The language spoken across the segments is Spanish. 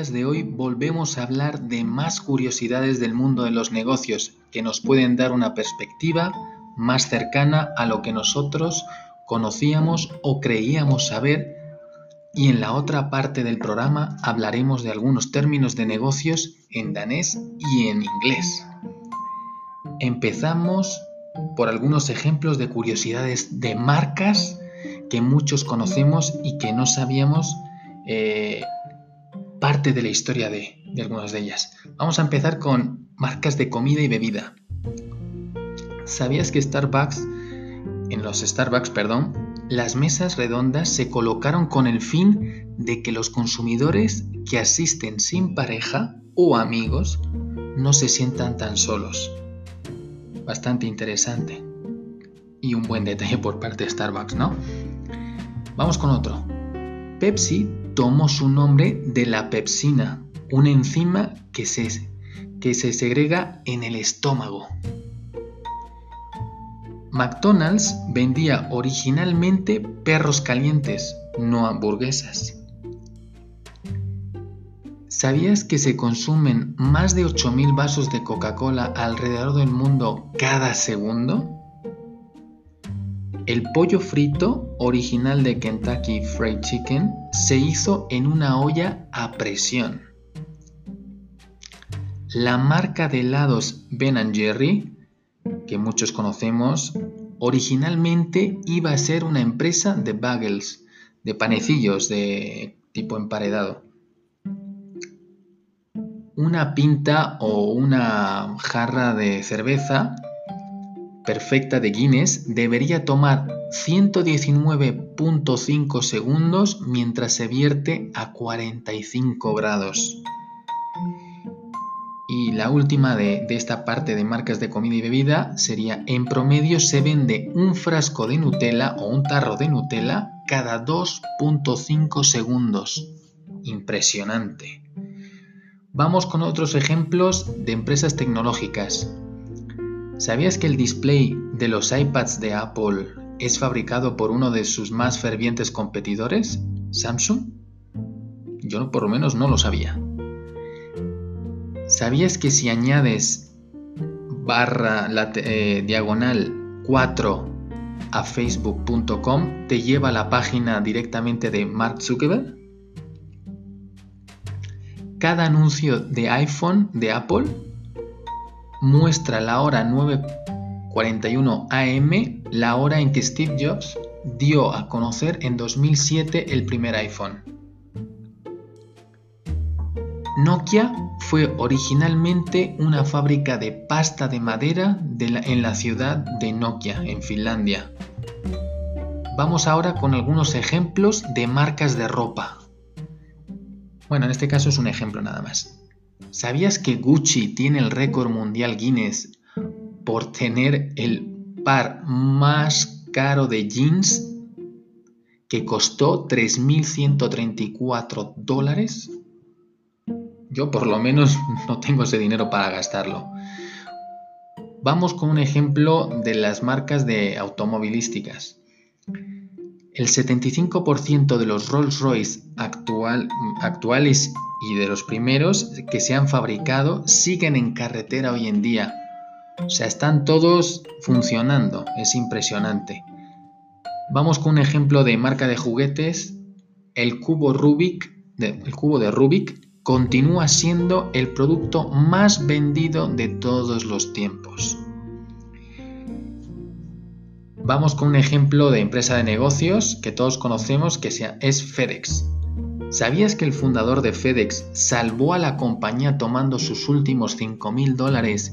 Podcast de hoy volvemos a hablar de más curiosidades del mundo de los negocios que nos pueden dar una perspectiva más cercana a lo que nosotros conocíamos o creíamos saber y en la otra parte del programa hablaremos de algunos términos de negocios en danés y en inglés. Empezamos por algunos ejemplos de curiosidades de marcas que muchos conocemos y que no sabíamos eh, parte de la historia de, algunas de ellas. Vamos a empezar con marcas de comida y bebida. ¿Sabías que Starbucks, en los Starbucks, perdón, las mesas redondas se colocaron con el fin de que los consumidores que asisten sin pareja o amigos no se sientan tan solos? Bastante interesante. Y un buen detalle por parte de Starbucks, ¿no? Vamos con otro. Pepsi tomó su nombre de la pepsina, una enzima que se, que se segrega en el estómago. McDonald's vendía originalmente perros calientes, no hamburguesas. ¿Sabías que se consumen más de 8.000 vasos de Coca-Cola alrededor del mundo cada segundo? El pollo frito, original de Kentucky Fried Chicken, se hizo en una olla a presión. La marca de helados Ben Jerry, que muchos conocemos, originalmente iba a ser una empresa de bagels, de panecillos de tipo emparedado. Una pinta o una jarra de cerveza perfecta de Guinness debería tomar 119.5 segundos mientras se vierte a 45 grados. Y la última de, de, esta parte de marcas de comida y bebida sería, en promedio se vende un frasco de Nutella o un tarro de Nutella cada 2.5 segundos. Impresionante. Vamos con otros ejemplos de empresas tecnológicas. ¿Sabías que el display de los iPads de Apple es fabricado por uno de sus más fervientes competidores, Samsung? Yo por lo menos no lo sabía. ¿Sabías que si añades barra eh, diagonal 4 a facebook.com te lleva a la página directamente de Mark Zuckerberg? Cada anuncio de iPhone de Apple muestra la hora 9.41 am, la hora en que Steve Jobs dio a conocer en 2007 el primer iPhone. Nokia fue originalmente una fábrica de pasta de madera en la ciudad de Nokia, en Finlandia. Vamos ahora con algunos ejemplos de marcas de ropa. Bueno, en este caso es un ejemplo nada más. ¿Sabías que Gucci tiene el récord mundial Guinness por tener el par más caro de jeans que costó 3.134 dólares? Yo por lo menos no tengo ese dinero para gastarlo. Vamos con un ejemplo de las marcas de automovilísticas. El 75% de los Rolls Royce actual, actuales y de los primeros que se han fabricado siguen en carretera hoy en día. O sea, están todos funcionando. Es impresionante. Vamos con un ejemplo de marca de juguetes. El cubo Rubik, el cubo de Rubik continúa siendo el producto más vendido de todos los tiempos. Vamos con un ejemplo de empresa de negocios que todos conocemos que es FedEx. ¿Sabías que el fundador de FedEx salvó a la compañía tomando sus últimos 5 mil dólares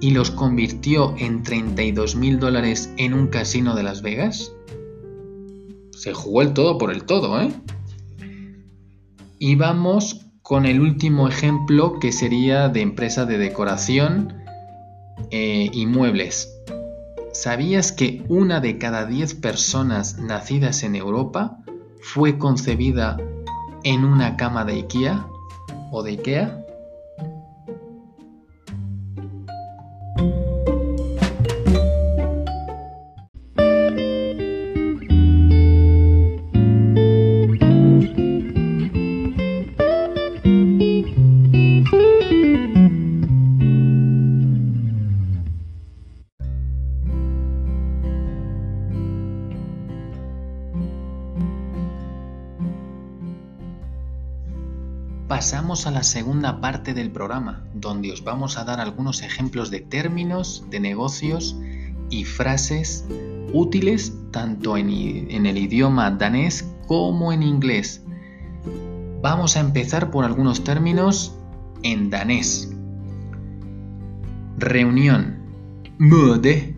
y los convirtió en 32 mil dólares en un casino de Las Vegas? Se jugó el todo por el todo, ¿eh? Y vamos con el último ejemplo que sería de empresa de decoración eh, y muebles. ¿Sabías que una de cada 10 personas nacidas en Europa fue concebida en una cama de IKEA o de IKEA? Pasamos a la segunda parte del programa, donde os vamos a dar algunos ejemplos de términos, de negocios y frases útiles tanto en, el idioma danés como en inglés. Vamos a empezar por algunos términos en danés. Reunión. Mode.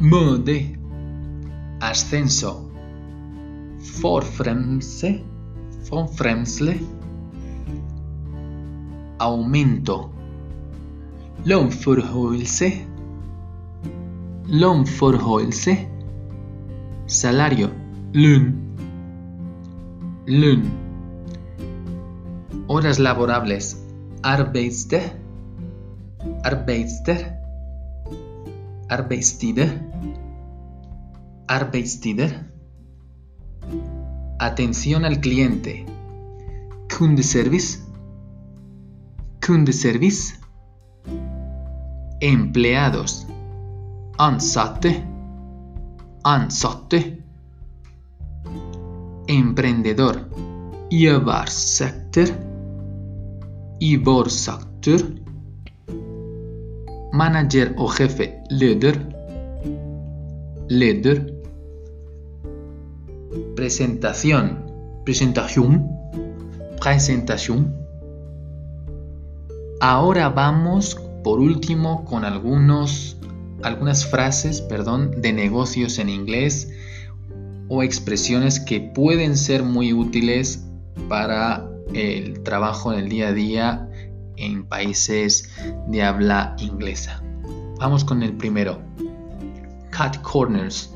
Mode. Ascenso. Forfremse Fremsle aumento. Lomforhoelse Lomforhoelse salario Lun Lun horas laborables Arbeitste Arbeitster Arbeitstider Arbeitstider Atención al cliente. Kundeservice. Kundeservice. Empleados. Ansatte. Ansatte. Emprendedor. Ivärsektor. Ivärsektor. Manager o jefe. Leder. Leder presentación, presentación, presentación. Ahora vamos por último con algunos, algunas frases perdón, de negocios en inglés o expresiones que pueden ser muy útiles para el trabajo en el día a día en países de habla inglesa. Vamos con el primero. Cut corners,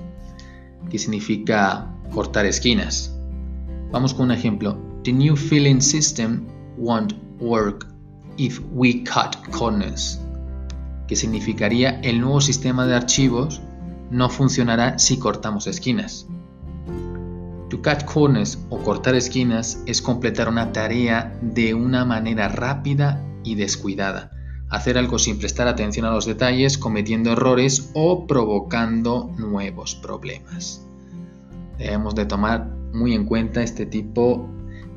que significa cortar esquinas. Vamos con un ejemplo. The new filing system won't work if we cut corners, que significaría el nuevo sistema de archivos no funcionará si cortamos esquinas. To cut corners o cortar esquinas es completar una tarea de una manera rápida y descuidada. Hacer algo sin prestar atención a los detalles, cometiendo errores o provocando nuevos problemas debemos de tomar muy en cuenta este tipo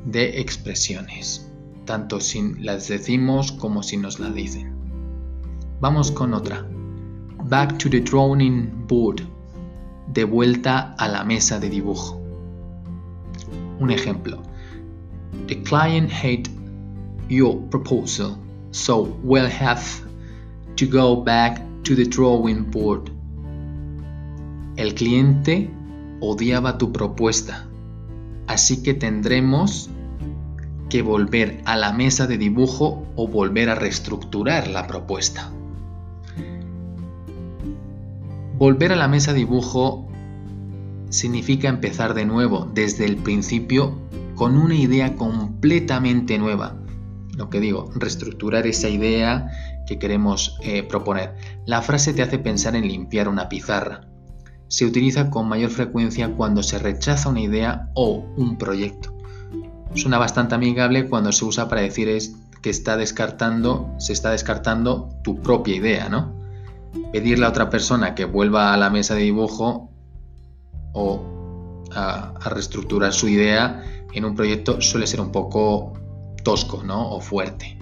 de expresiones, tanto si las decimos como si nos las dicen. Vamos con otra. Back to the drawing board. De vuelta a la mesa de dibujo. Un ejemplo. The client hate your proposal, so we'll have to go back to the drawing board. El cliente odiaba tu propuesta, así que tendremos que volver a la mesa de dibujo o volver a reestructurar la propuesta. Volver a la mesa de dibujo significa empezar de nuevo, desde el principio, con una idea completamente nueva. Lo que digo, reestructurar esa idea que queremos eh, proponer. La frase te hace pensar en limpiar una pizarra. Se utiliza con mayor frecuencia cuando se rechaza una idea o un proyecto. Suena bastante amigable cuando se usa para decir es que está descartando, se está descartando tu propia idea, ¿no? Pedirle a otra persona que vuelva a la mesa de dibujo o a, reestructurar su idea en un proyecto suele ser un poco tosco, ¿no? O fuerte.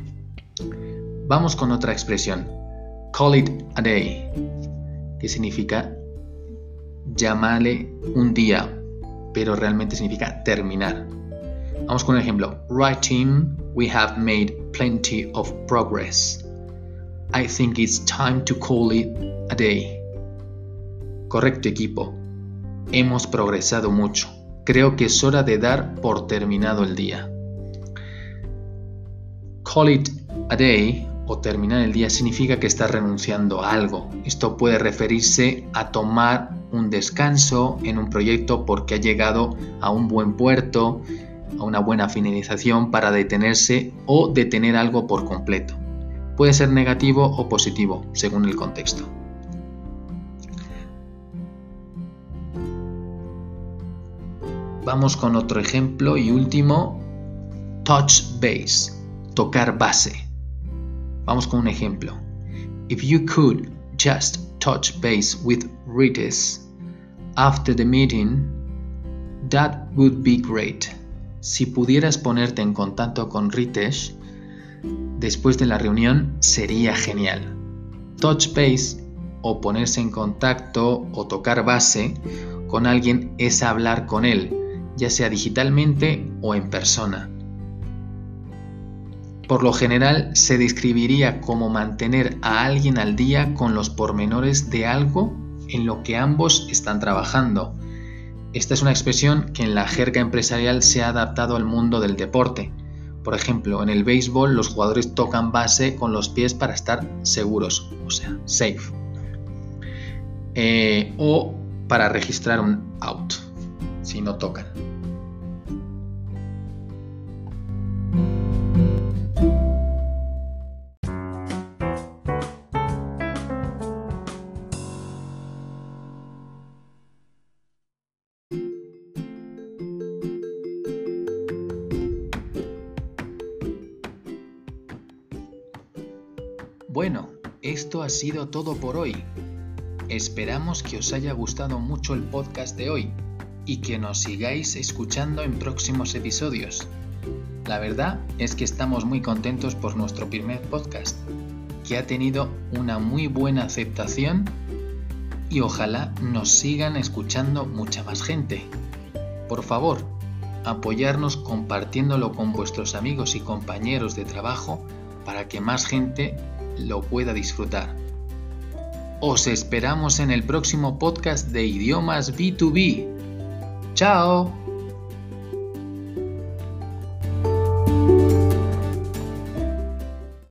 Vamos con otra expresión. Call it a day, que significa llámale un día, pero realmente significa terminar. Vamos con un ejemplo. Writing, we have made plenty of progress. I think it's time to call it a day. Correcto equipo. Hemos progresado mucho. Creo que es hora de dar por terminado el día. Call it a day o terminar el día significa que estás renunciando a algo. Esto puede referirse a tomar un descanso en un proyecto porque ha llegado a un buen puerto, a una buena finalización para detenerse o detener algo por completo. Puede ser negativo o positivo, según el contexto. Vamos con otro ejemplo y último, touch base, tocar base. Vamos con un ejemplo. If you could just touch base with Rites after the meeting, that would be great. Si pudieras ponerte en contacto con Ritesh después de la reunión, sería genial. Touch base o ponerse en contacto o tocar base con alguien es hablar con él, ya sea digitalmente o en persona. Por lo general se describiría como mantener a alguien al día con los pormenores de algo en lo que ambos están trabajando, esta es una expresión que en la jerga empresarial se ha adaptado al mundo del deporte. Por ejemplo, en el béisbol los jugadores tocan base con los pies para estar seguros, o sea, safe. Eh, o para registrar un out, si no tocan. Bueno, esto ha sido todo por hoy. Esperamos que os haya gustado mucho el podcast de hoy y que nos sigáis escuchando en próximos episodios. La verdad es que estamos muy contentos por nuestro primer podcast, que ha tenido una muy buena aceptación y ojalá nos sigan escuchando mucha más gente. Por favor, apoyarnos compartiéndolo con vuestros amigos y compañeros de trabajo para que más gente lo pueda disfrutar. Os esperamos en el próximo podcast de idiomas B2B. ¡Chao!